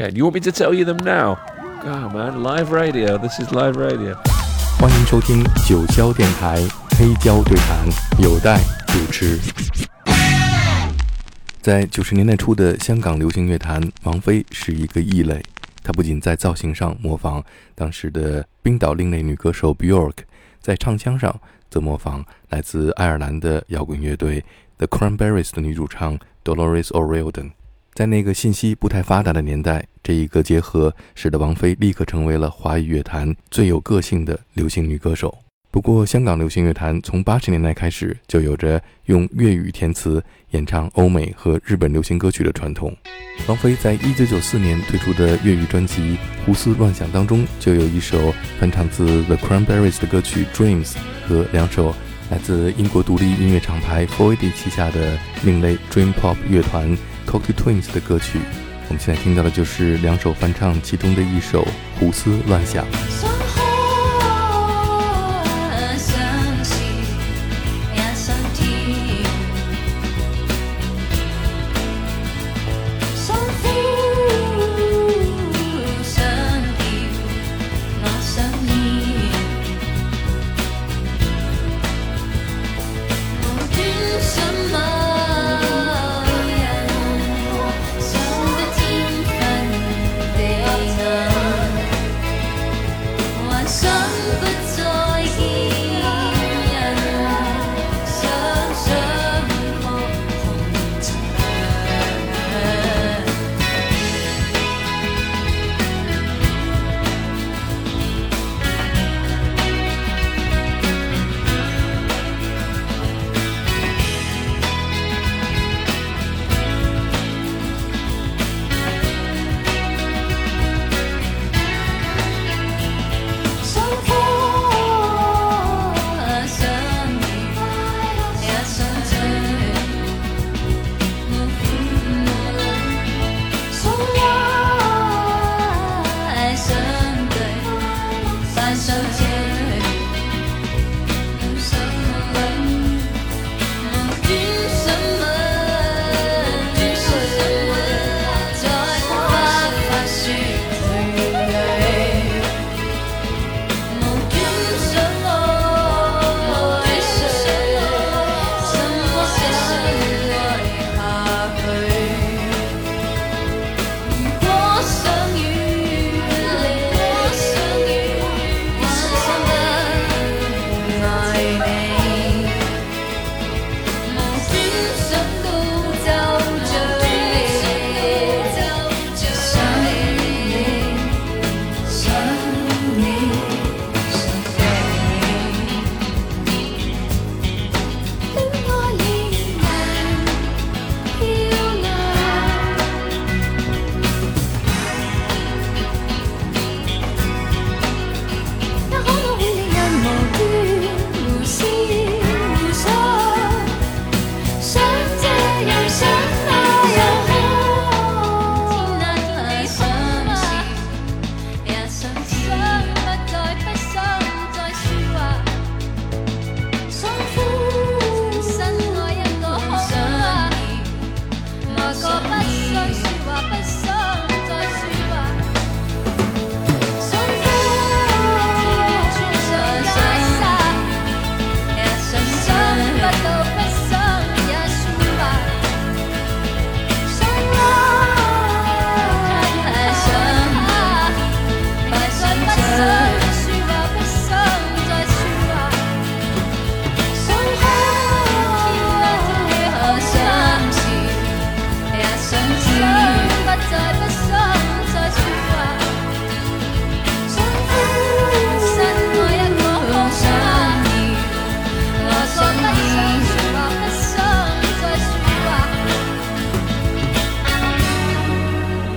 Okay, do you want me to tell you them now? God, man, live radio. This is live radio. 欢迎收听九霄电台黑胶对谈，有待主持。在九十年代初的香港流行乐坛，王菲是一个异类。她不仅在造型上模仿当时的冰岛另类女歌手 Bjork，在唱腔上则模仿来自爱尔兰的摇滚乐队 The Cranberries 的女主唱 Dolores O'Riordan。在那个信息不太发达的年代，这一个结合使得王菲立刻成为了华语乐坛最有个性的流行女歌手。不过，香港流行乐坛从八十年代开始就有着用粤语填词演唱欧美和日本流行歌曲的传统。王菲在一九九四年推出的粤语专辑《胡思乱想》当中，就有一首翻唱自 The Cranberries 的歌曲《Dreams》，和两首来自英国独立音乐厂牌 f o r d 旗下的另类 Dream Pop 乐团 Cocky Twins 的歌曲。我们现在听到的就是两首翻唱其中的一首《胡思乱想》。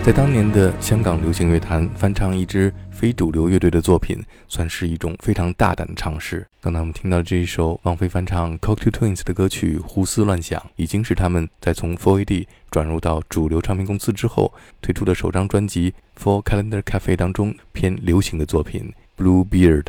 在当年的香港流行乐坛，翻唱一支非主流乐队的作品，算是一种非常大胆的尝试。刚才我们听到这一首王菲翻唱 Cocteau Twins 的歌曲《胡思乱想》，已经是他们在从 4AD 转入到主流唱片公司之后推出的首张专辑《For Calendar Cafe》当中偏流行的作品《Blue Beard》。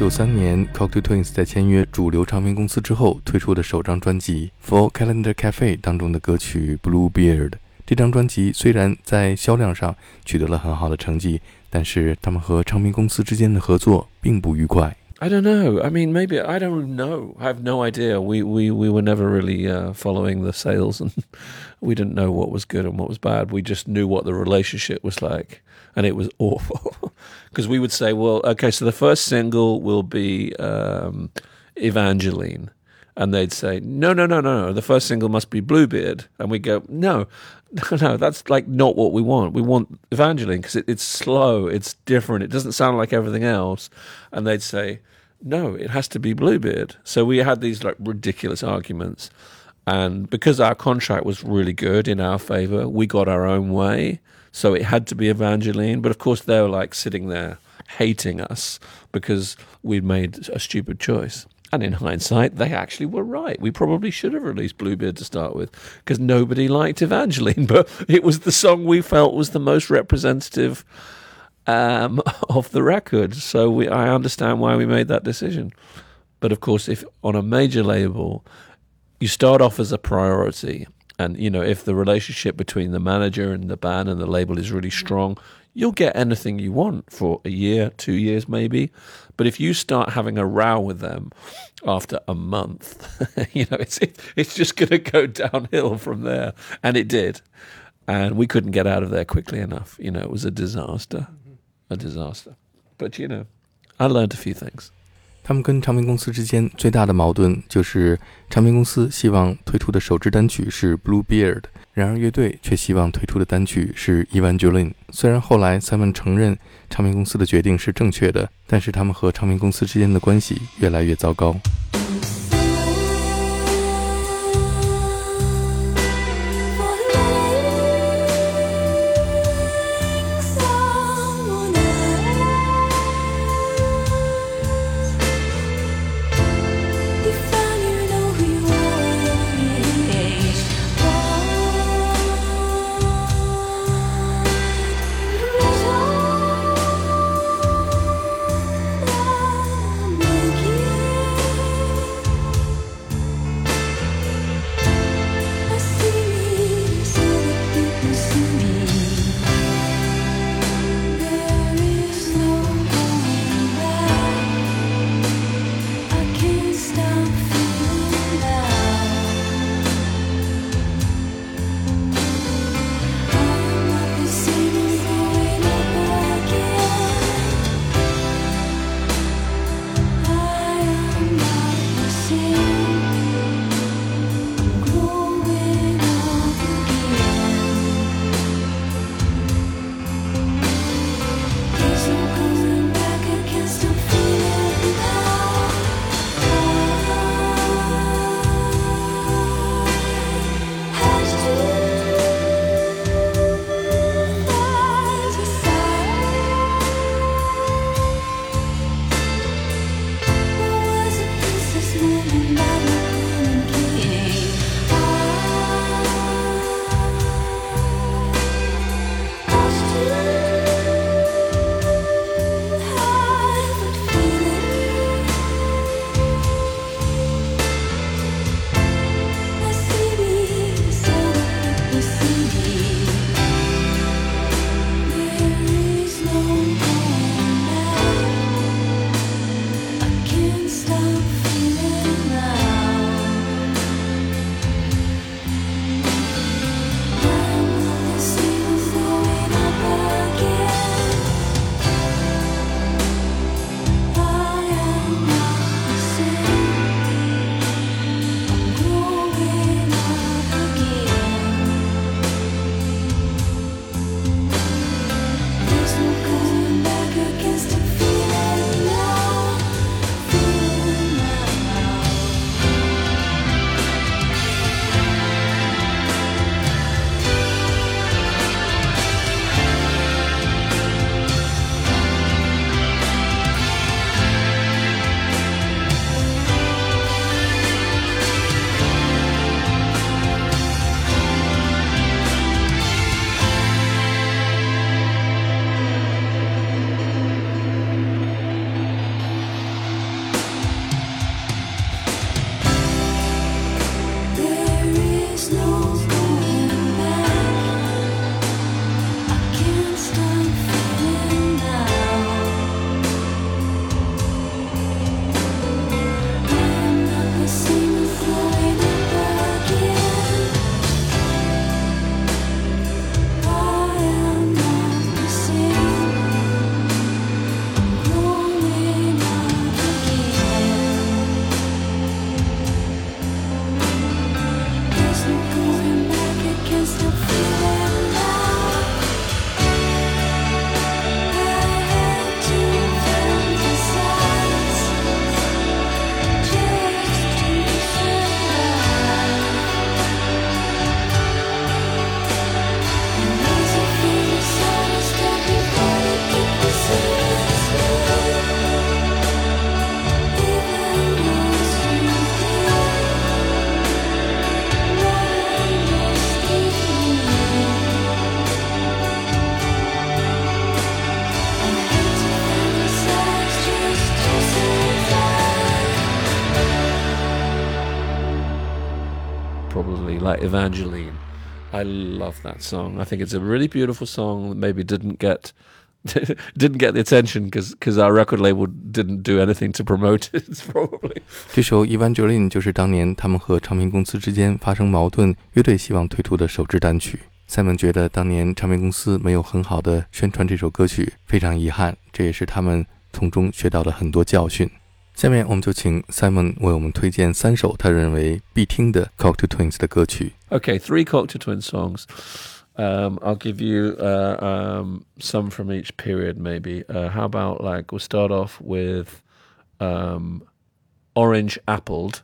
九三年，Cocteau Twins 在签约主流唱片公司之后推出的首张专辑《Four Calendar Cafe》当中的歌曲《Blue Beard》。这张专辑虽然在销量上取得了很好的成绩，但是他们和唱片公司之间的合作并不愉快。I don't know. I mean, maybe I don't know. I have no idea. We we we were never really uh, following the sales, and we didn't know what was good and what was bad. We just knew what the relationship was like and it was awful because we would say, well, okay, so the first single will be um, Evangeline. And they'd say, no, no, no, no, no, the first single must be Bluebeard. And we go, no, no, no, that's like not what we want. We want Evangeline because it, it's slow, it's different, it doesn't sound like everything else. And they'd say, no, it has to be Bluebeard. So we had these like ridiculous arguments. And because our contract was really good in our favor, we got our own way. So it had to be Evangeline. But of course, they were like sitting there hating us because we'd made a stupid choice. And in hindsight, they actually were right. We probably should have released Bluebeard to start with because nobody liked Evangeline, but it was the song we felt was the most representative um, of the record. So we, I understand why we made that decision. But of course, if on a major label, you start off as a priority and you know, if the relationship between the manager and the band and the label is really strong, you'll get anything you want for a year, two years maybe. But if you start having a row with them after a month, you know, it's it, it's just going to go downhill from there, and it did. and we couldn't get out of there quickly enough. You know, it was a disaster, a disaster. But you know, I learned a few things. 他们跟唱片公司之间最大的矛盾就是，唱片公司希望推出的首支单曲是《Bluebeard》，然而乐队却希望推出的单曲是《Evangelin》。虽然后来 Simon 承认唱片公司的决定是正确的，但是他们和唱片公司之间的关系越来越糟糕。Evangeline. I love that song. I think it's a really beautiful song that maybe didn't get didn't get the attention because because our record label didn't do anything to promote it. Probably 这首《Evangeline》就是当年他们和唱片公司之间发生矛盾，乐队希望推出的首支单曲。Simon 觉得当年唱片公司没有很好的宣传这首歌曲，非常遗憾。这也是他们从中学到了很多教训。下面我们就请 Simon 为我们推荐三首他认为必听的 Cocteau Twins 的歌曲。Okay, three Cocteau Twins songs. Um, I'll give you uh, um, some from each period, maybe. Uh, how about like we'll start off with um, Orange Appled.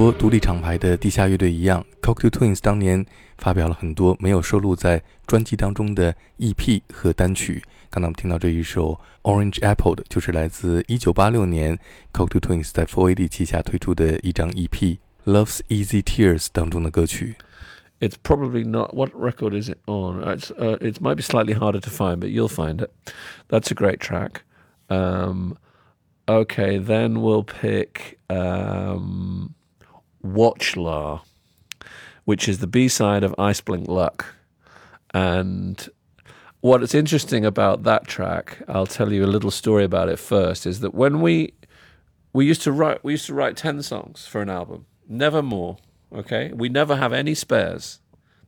多独立厂牌的地下乐队一样，Cocteau Twins 当年发表了很多没有收录在专辑当中的 EP 和单曲。刚才我们听到这一首《Orange Apple》的，就是来自1986年 Cocteau Twins 在 4AD 旗下推出的一张 EP《Love's Easy Tears》当中的歌曲。It's probably not. What record is it on? It's, uh, it might be slightly harder to find, but you'll find it. That's a great track. Um, Okay, then we'll pick um, Watchlar, which is the B side of Ice Blink Luck. And what is interesting about that track, I'll tell you a little story about it first, is that when we we used to write we used to write ten songs for an album, never more. Okay, we never have any spares.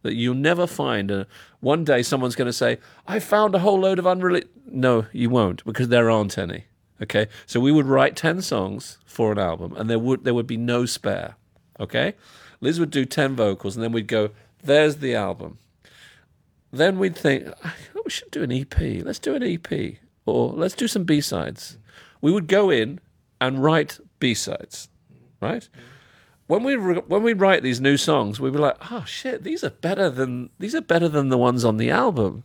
That you'll never find. A, one day someone's going to say, "I found a whole load of unreleased." No, you won't because there aren't any. Okay, so we would write ten songs for an album, and there would there would be no spare. Okay, Liz would do ten vocals, and then we'd go, "There's the album." Then we'd think, oh, "We should do an EP. Let's do an EP, or let's do some B sides." We would go in and write B sides, right? When we re- when we write these new songs, we were like, "Oh shit, these are better than these are better than the ones on the album."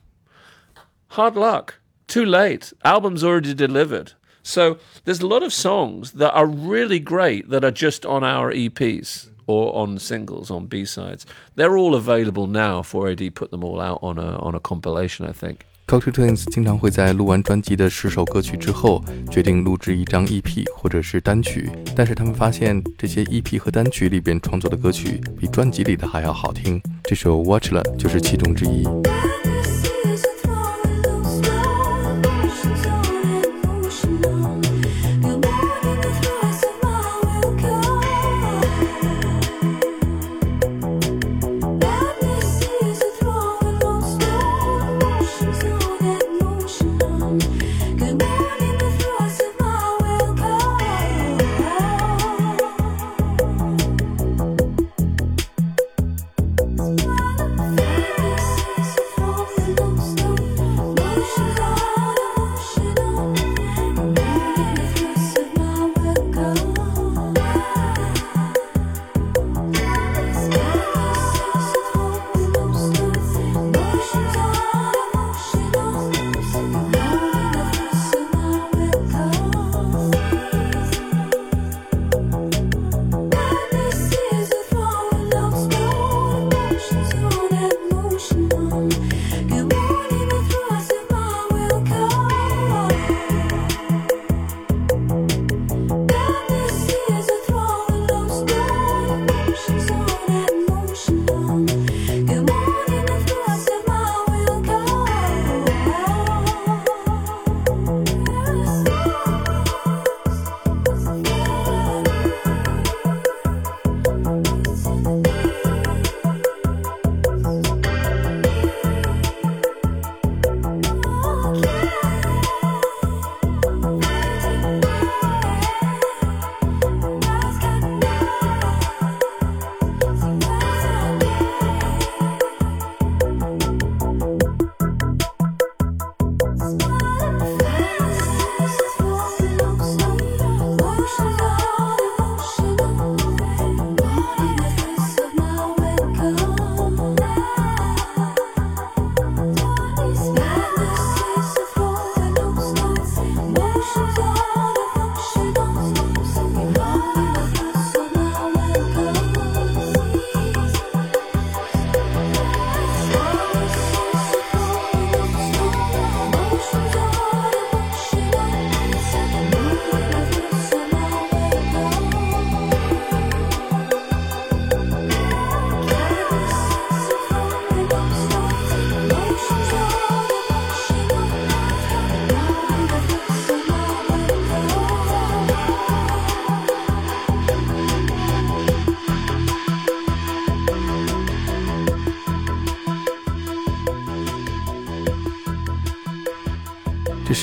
Hard luck. Too late. Album's already delivered. So there's a lot of songs that are really great that are just on our EPs or on singles, on B sides. They're all available now. 4AD put them all out on a on a compilation, I think. Cocteau Twins 经常会在录完专辑的十首歌曲之后，决定录制一张 EP 或者是单曲。但是他们发现，这些 EP 和单曲里边创作的歌曲比专辑里的还要好听。这首《Watch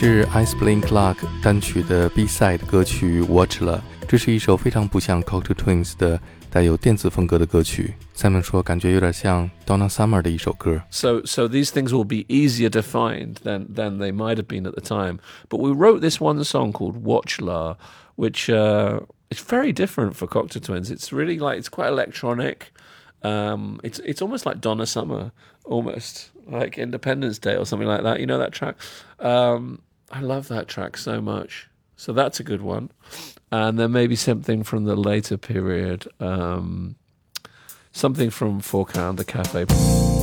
是 Ice Blink Luck 单曲的 B side 歌曲《Watch》了。这是一首非常不像 Cocteau Twins 的带有电子风格的歌曲。Simon 说，感觉有点像 Donna Summer 的一首歌。So, so these things will be easier to find than than they might have been at the time. But we wrote this one song called Watchlar, which uh, it's very different for Cocteau Twins. It's really like it's quite electronic. Um, it's it's almost like Donna Summer, almost like Independence Day or something like that. You know that track. Um, I love that track so much. So that's a good one. And then maybe something from the later period, um, something from Four Fourcan, the Cafe.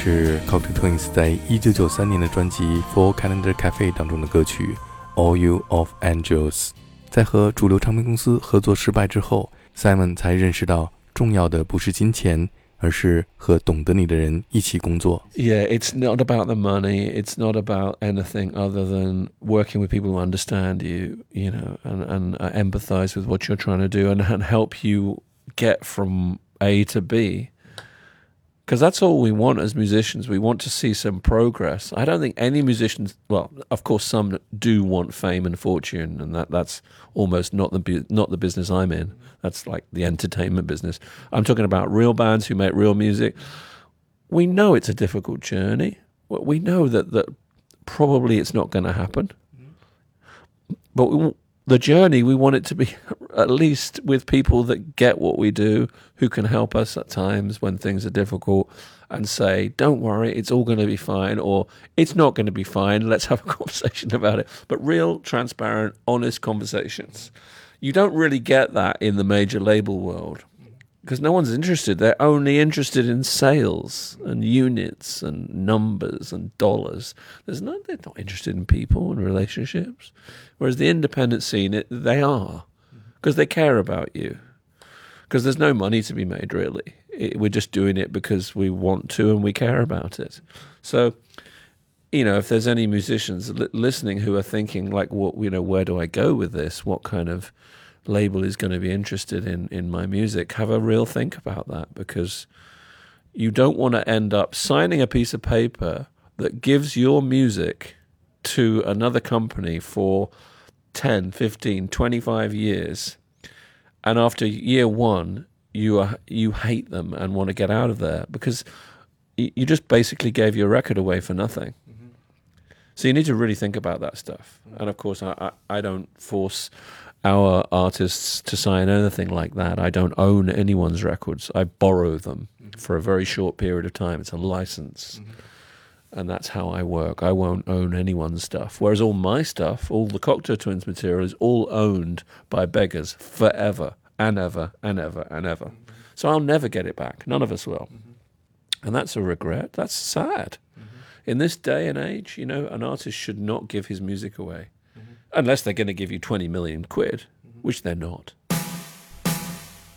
是 Cocteau Twins 在一九九三年的专辑《Four Calendar Cafe》当中的歌曲《Oil of Angels》。在和主流唱片公司合作失败之后，Simon 才认识到重要的不是金钱。而是和懂得你的人一起工作。Yeah, it's not about the money. It's not about anything other than working with people who understand you, you know, and and uh, empathize with what you're trying to do, and and help you get from A to B because that's all we want as musicians. We want to see some progress. I don't think any musicians, well, of course, some do want fame and fortune, and that that's almost not the not the business I'm in. That's like the entertainment business. I'm talking about real bands who make real music. We know it's a difficult journey. We know that that probably it's not going to happen, mm-hmm. but we, the journey we want it to be at least with people that get what we do, who can help us at times when things are difficult and say, don't worry, it's all going to be fine, or it's not going to be fine, let's have a conversation about it. But real, transparent, honest conversations. You don't really get that in the major label world because no one's interested. They're only interested in sales and units and numbers and dollars. There's no, they're not interested in people and relationships. Whereas the independent scene, it, they are mm-hmm. because they care about you. Because there's no money to be made, really. It, we're just doing it because we want to and we care about it. So, you know, if there's any musicians li- listening who are thinking, like, what, you know, where do I go with this? What kind of label is going to be interested in in my music? Have a real think about that because you don't want to end up signing a piece of paper that gives your music to another company for 10, 15, 25 years, and after year one, you are you hate them and want to get out of there because you just basically gave your record away for nothing. Mm-hmm. So you need to really think about that stuff. Mm-hmm. And of course, I, I, I, don't force our artists to sign anything like that. I don't own anyone's records. I borrow them mm-hmm. for a very short period of time. It's a license. Mm-hmm and that's how I work. I won't own anyone's stuff. Whereas all my stuff, all the Cocteau Twins material, is all owned by beggars forever and ever and ever and ever. Mm-hmm. So I'll never get it back. None of us will. Mm-hmm. And that's a regret. That's sad. Mm-hmm. In this day and age, you know, an artist should not give his music away unless they're going to give you 20 million quid, mm-hmm. which they're not.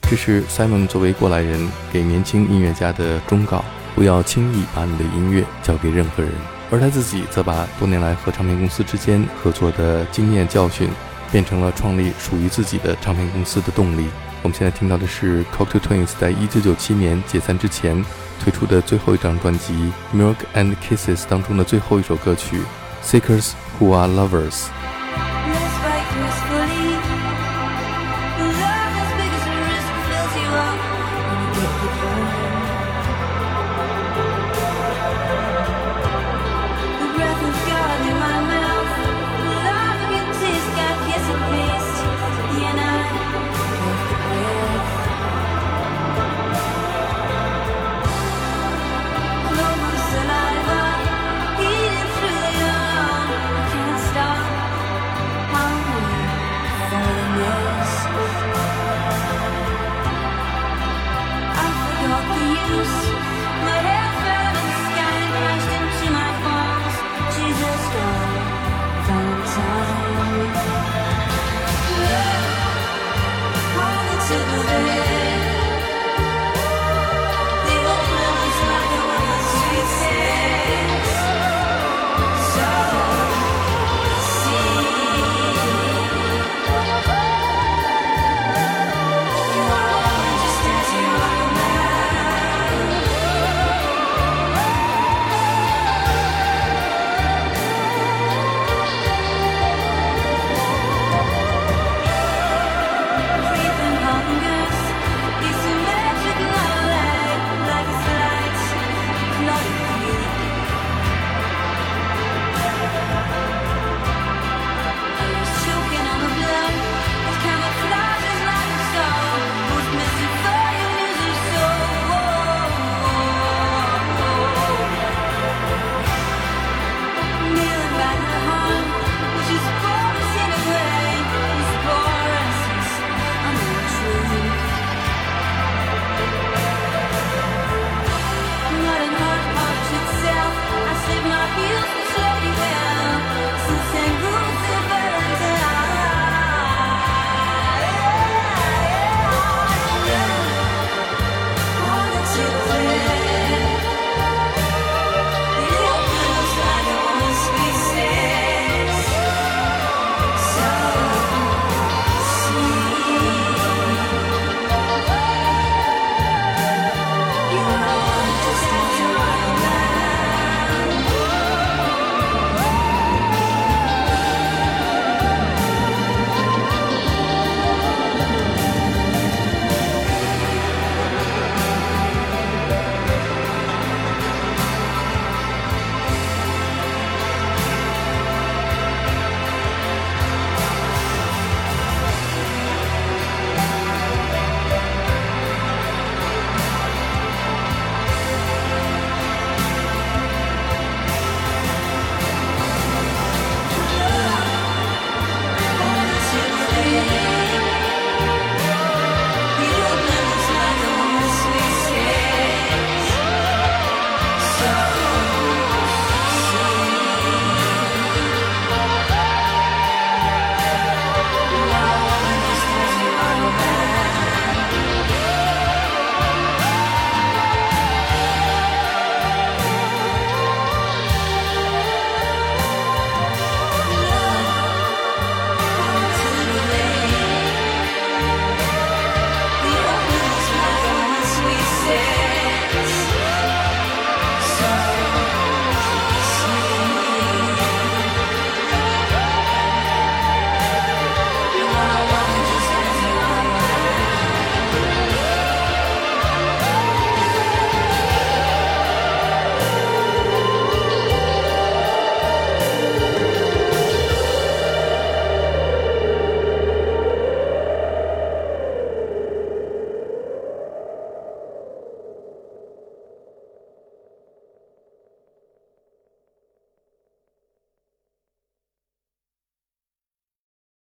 这是 Simon 作为过来人给年轻音乐家的忠告。不要轻易把你的音乐交给任何人，而他自己则把多年来和唱片公司之间合作的经验教训，变成了创立属于自己的唱片公司的动力。我们现在听到的是 Cocteau Twins 在一九九七年解散之前推出的最后一张专辑《Milk and Kisses》当中的最后一首歌曲《Seekers Who Are Lovers》。